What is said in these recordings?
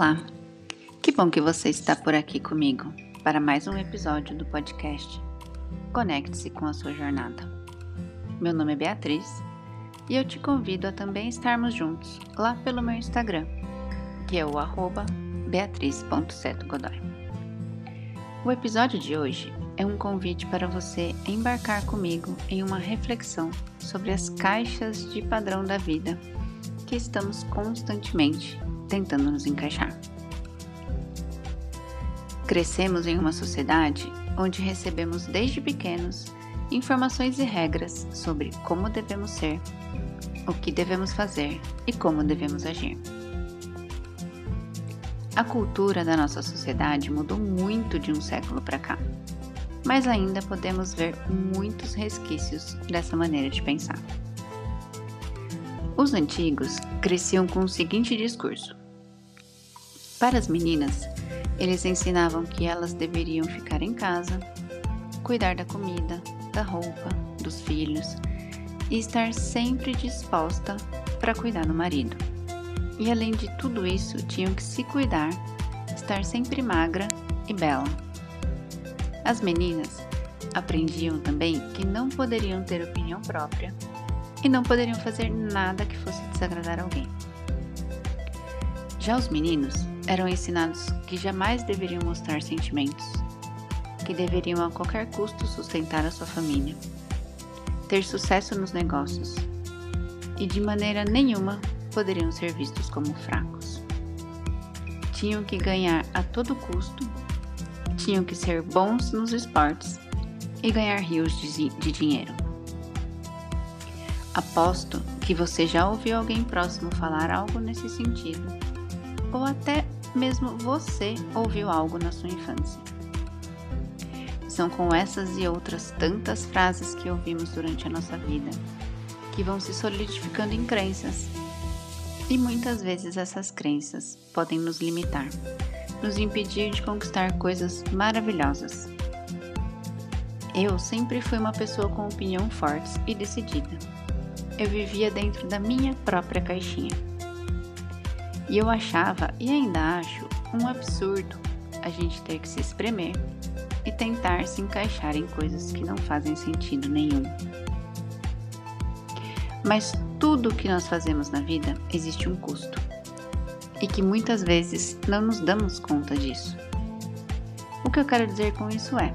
Olá! Que bom que você está por aqui comigo para mais um episódio do podcast Conecte-se com a sua jornada. Meu nome é Beatriz e eu te convido a também estarmos juntos lá pelo meu Instagram, que é o beatriz.setogodoy. O episódio de hoje é um convite para você embarcar comigo em uma reflexão sobre as caixas de padrão da vida que estamos constantemente tentando nos encaixar. Crescemos em uma sociedade onde recebemos desde pequenos informações e regras sobre como devemos ser, o que devemos fazer e como devemos agir. A cultura da nossa sociedade mudou muito de um século para cá, mas ainda podemos ver muitos resquícios dessa maneira de pensar. Os antigos cresciam com o seguinte discurso: para as meninas, eles ensinavam que elas deveriam ficar em casa, cuidar da comida, da roupa, dos filhos e estar sempre disposta para cuidar do marido. E além de tudo isso, tinham que se cuidar, estar sempre magra e bela. As meninas aprendiam também que não poderiam ter opinião própria e não poderiam fazer nada que fosse desagradar alguém. Já os meninos eram ensinados que jamais deveriam mostrar sentimentos, que deveriam a qualquer custo sustentar a sua família, ter sucesso nos negócios e de maneira nenhuma poderiam ser vistos como fracos. Tinham que ganhar a todo custo, tinham que ser bons nos esportes e ganhar rios de, de dinheiro. Aposto que você já ouviu alguém próximo falar algo nesse sentido ou até mesmo você ouviu algo na sua infância. São com essas e outras tantas frases que ouvimos durante a nossa vida que vão se solidificando em crenças. E muitas vezes essas crenças podem nos limitar, nos impedir de conquistar coisas maravilhosas. Eu sempre fui uma pessoa com opinião forte e decidida. Eu vivia dentro da minha própria caixinha e eu achava, e ainda acho, um absurdo a gente ter que se espremer e tentar se encaixar em coisas que não fazem sentido nenhum. Mas tudo o que nós fazemos na vida existe um custo e que muitas vezes não nos damos conta disso. O que eu quero dizer com isso é: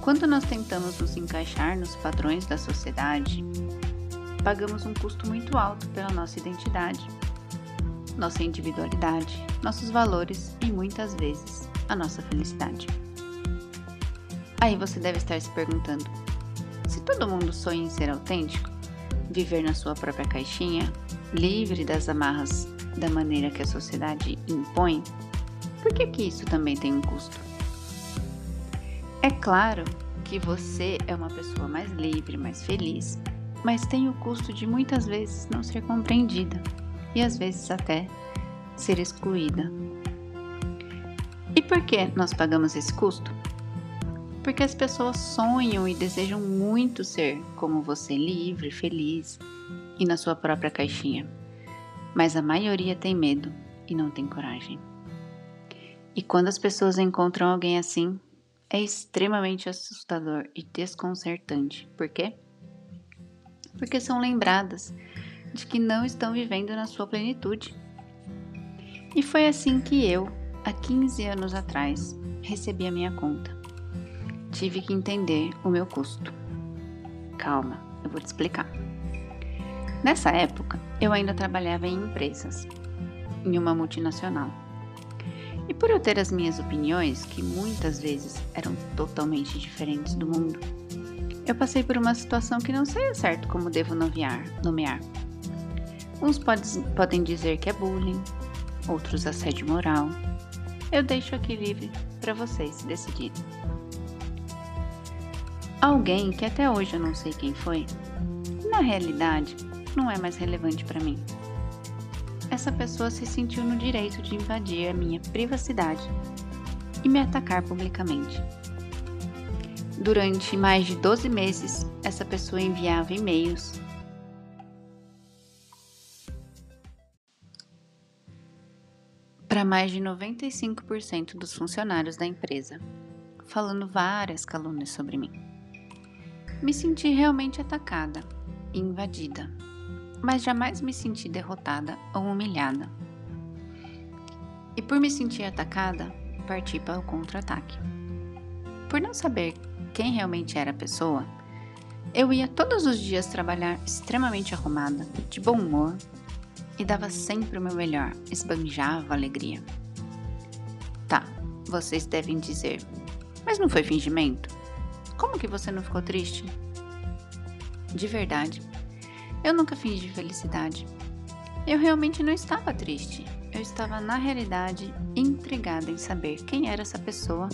quando nós tentamos nos encaixar nos padrões da sociedade, pagamos um custo muito alto pela nossa identidade nossa individualidade, nossos valores e muitas vezes a nossa felicidade. Aí você deve estar se perguntando: se todo mundo sonha em ser autêntico, viver na sua própria caixinha, livre das amarras da maneira que a sociedade impõe, por que, que isso também tem um custo? É claro que você é uma pessoa mais livre, mais feliz, mas tem o custo de muitas vezes não ser compreendida e às vezes até ser excluída. E por que nós pagamos esse custo? Porque as pessoas sonham e desejam muito ser como você, livre, feliz e na sua própria caixinha. Mas a maioria tem medo e não tem coragem. E quando as pessoas encontram alguém assim, é extremamente assustador e desconcertante. Por quê? Porque são lembradas de que não estão vivendo na sua plenitude. E foi assim que eu, há 15 anos atrás, recebi a minha conta. Tive que entender o meu custo. Calma, eu vou te explicar. Nessa época, eu ainda trabalhava em empresas, em uma multinacional. E por eu ter as minhas opiniões, que muitas vezes eram totalmente diferentes do mundo, eu passei por uma situação que não sei certo como devo nomear. nomear. Uns pode, podem dizer que é bullying, outros assédio moral. Eu deixo aqui livre para vocês decidirem. Alguém que até hoje eu não sei quem foi, na realidade não é mais relevante para mim. Essa pessoa se sentiu no direito de invadir a minha privacidade e me atacar publicamente. Durante mais de 12 meses, essa pessoa enviava e-mails para mais de 95% dos funcionários da empresa, falando várias calúnias sobre mim. Me senti realmente atacada e invadida, mas jamais me senti derrotada ou humilhada. E por me sentir atacada, parti para o contra-ataque. Por não saber quem realmente era a pessoa, eu ia todos os dias trabalhar extremamente arrumada, de bom humor e dava sempre o meu melhor, esbanjava alegria. Tá, vocês devem dizer, mas não foi fingimento? Como que você não ficou triste? De verdade, eu nunca fingi felicidade. Eu realmente não estava triste. Eu estava, na realidade, intrigada em saber quem era essa pessoa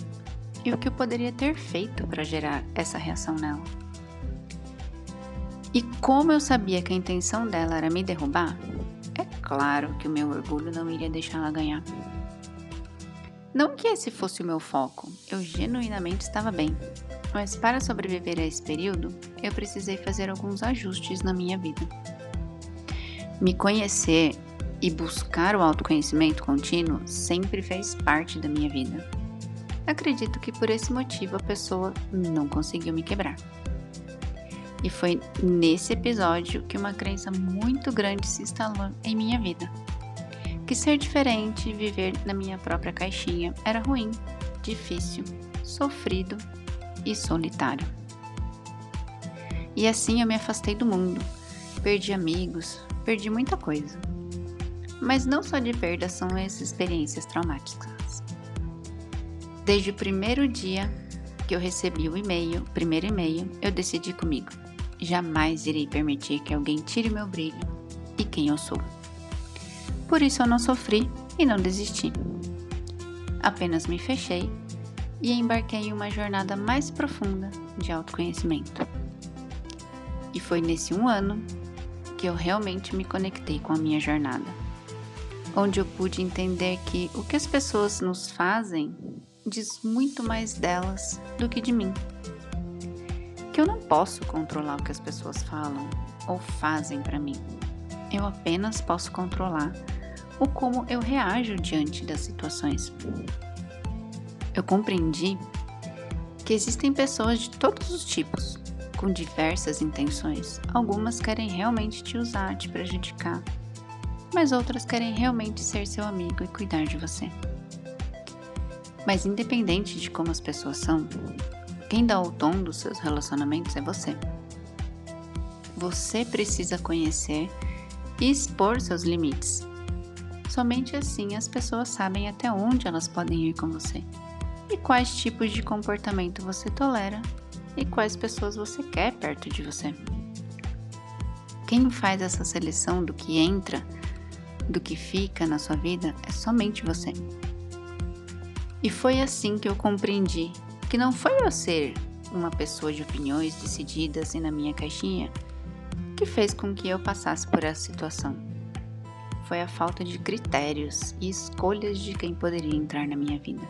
e o que eu poderia ter feito para gerar essa reação nela. E como eu sabia que a intenção dela era me derrubar, claro que o meu orgulho não iria deixá-la ganhar. Não que esse fosse o meu foco, eu genuinamente estava bem, mas para sobreviver a esse período, eu precisei fazer alguns ajustes na minha vida. Me conhecer e buscar o autoconhecimento contínuo sempre fez parte da minha vida. Acredito que por esse motivo a pessoa não conseguiu me quebrar. E foi nesse episódio que uma crença muito grande se instalou em minha vida. Que ser diferente e viver na minha própria caixinha era ruim, difícil, sofrido e solitário. E assim eu me afastei do mundo, perdi amigos, perdi muita coisa. Mas não só de perda são essas experiências traumáticas. Desde o primeiro dia que eu recebi o e-mail, primeiro e-mail, eu decidi comigo Jamais irei permitir que alguém tire meu brilho e quem eu sou. Por isso eu não sofri e não desisti. Apenas me fechei e embarquei em uma jornada mais profunda de autoconhecimento. E foi nesse um ano que eu realmente me conectei com a minha jornada, onde eu pude entender que o que as pessoas nos fazem diz muito mais delas do que de mim eu não posso controlar o que as pessoas falam ou fazem para mim. Eu apenas posso controlar o como eu reajo diante das situações. Eu compreendi que existem pessoas de todos os tipos, com diversas intenções. Algumas querem realmente te usar, te prejudicar, mas outras querem realmente ser seu amigo e cuidar de você. Mas independente de como as pessoas são, quem dá o tom dos seus relacionamentos é você. Você precisa conhecer e expor seus limites. Somente assim as pessoas sabem até onde elas podem ir com você e quais tipos de comportamento você tolera e quais pessoas você quer perto de você. Quem faz essa seleção do que entra, do que fica na sua vida é somente você. E foi assim que eu compreendi que não foi eu ser uma pessoa de opiniões decididas e na minha caixinha que fez com que eu passasse por essa situação. Foi a falta de critérios e escolhas de quem poderia entrar na minha vida.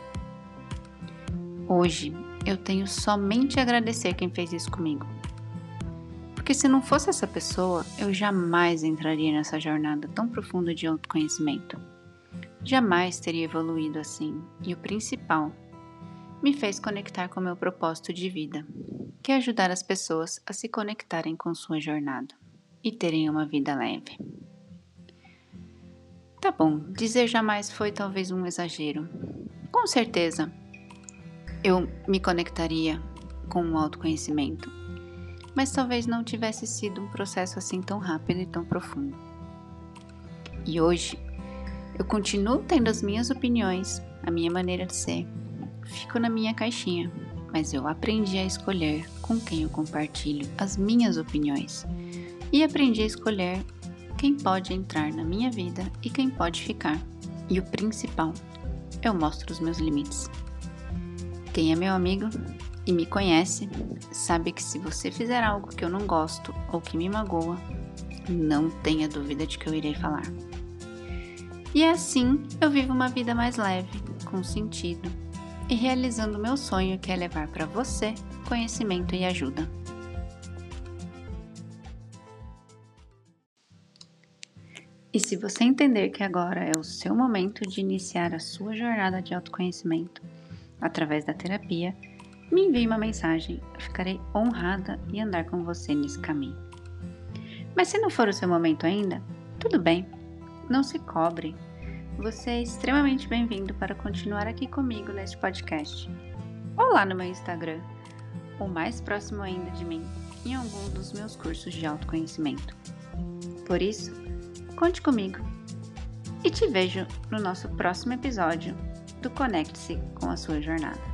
Hoje eu tenho somente a agradecer quem fez isso comigo. Porque se não fosse essa pessoa, eu jamais entraria nessa jornada tão profunda de autoconhecimento. Jamais teria evoluído assim. E o principal, me fez conectar com meu propósito de vida, que é ajudar as pessoas a se conectarem com sua jornada e terem uma vida leve. Tá bom, dizer jamais foi talvez um exagero. Com certeza, eu me conectaria com o autoconhecimento, mas talvez não tivesse sido um processo assim tão rápido e tão profundo. E hoje, eu continuo tendo as minhas opiniões, a minha maneira de ser, fico na minha caixinha, mas eu aprendi a escolher com quem eu compartilho as minhas opiniões e aprendi a escolher quem pode entrar na minha vida e quem pode ficar. E o principal, eu mostro os meus limites. Quem é meu amigo e me conhece sabe que se você fizer algo que eu não gosto ou que me magoa, não tenha dúvida de que eu irei falar. E assim eu vivo uma vida mais leve, com sentido e realizando meu sonho que é levar para você conhecimento e ajuda. E se você entender que agora é o seu momento de iniciar a sua jornada de autoconhecimento através da terapia, me envie uma mensagem. Eu ficarei honrada em andar com você nesse caminho. Mas se não for o seu momento ainda, tudo bem, não se cobre. Você é extremamente bem-vindo para continuar aqui comigo neste podcast. Ou lá no meu Instagram, ou mais próximo ainda de mim, em algum dos meus cursos de autoconhecimento. Por isso, conte comigo e te vejo no nosso próximo episódio do Conecte-se com a sua jornada.